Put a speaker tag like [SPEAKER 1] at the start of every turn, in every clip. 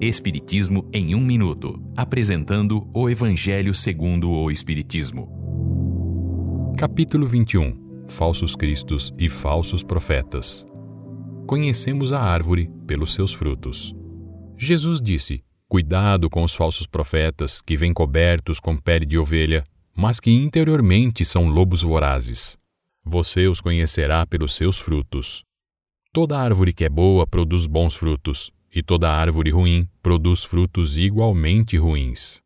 [SPEAKER 1] Espiritismo em um minuto, apresentando o Evangelho segundo o Espiritismo.
[SPEAKER 2] Capítulo 21. Falsos cristos e falsos profetas. Conhecemos a árvore pelos seus frutos. Jesus disse: Cuidado com os falsos profetas que vêm cobertos com pele de ovelha, mas que interiormente são lobos vorazes. Você os conhecerá pelos seus frutos. Toda árvore que é boa produz bons frutos, e toda árvore ruim produz frutos igualmente ruins.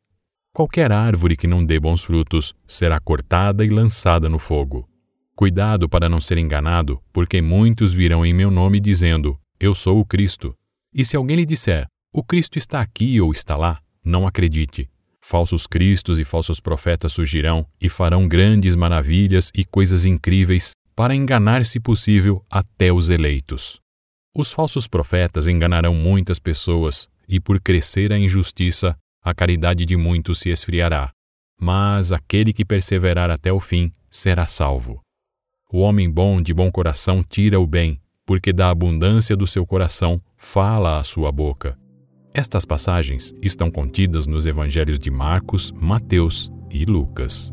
[SPEAKER 2] Qualquer árvore que não dê bons frutos será cortada e lançada no fogo. Cuidado para não ser enganado, porque muitos virão em meu nome dizendo: Eu sou o Cristo. E se alguém lhe disser: O Cristo está aqui ou está lá, não acredite. Falsos cristos e falsos profetas surgirão e farão grandes maravilhas e coisas incríveis para enganar, se possível, até os eleitos. Os falsos profetas enganarão muitas pessoas, e por crescer a injustiça, a caridade de muitos se esfriará. Mas aquele que perseverar até o fim será salvo. O homem bom de bom coração tira o bem, porque da abundância do seu coração fala a sua boca. Estas passagens estão contidas nos evangelhos de Marcos, Mateus e Lucas.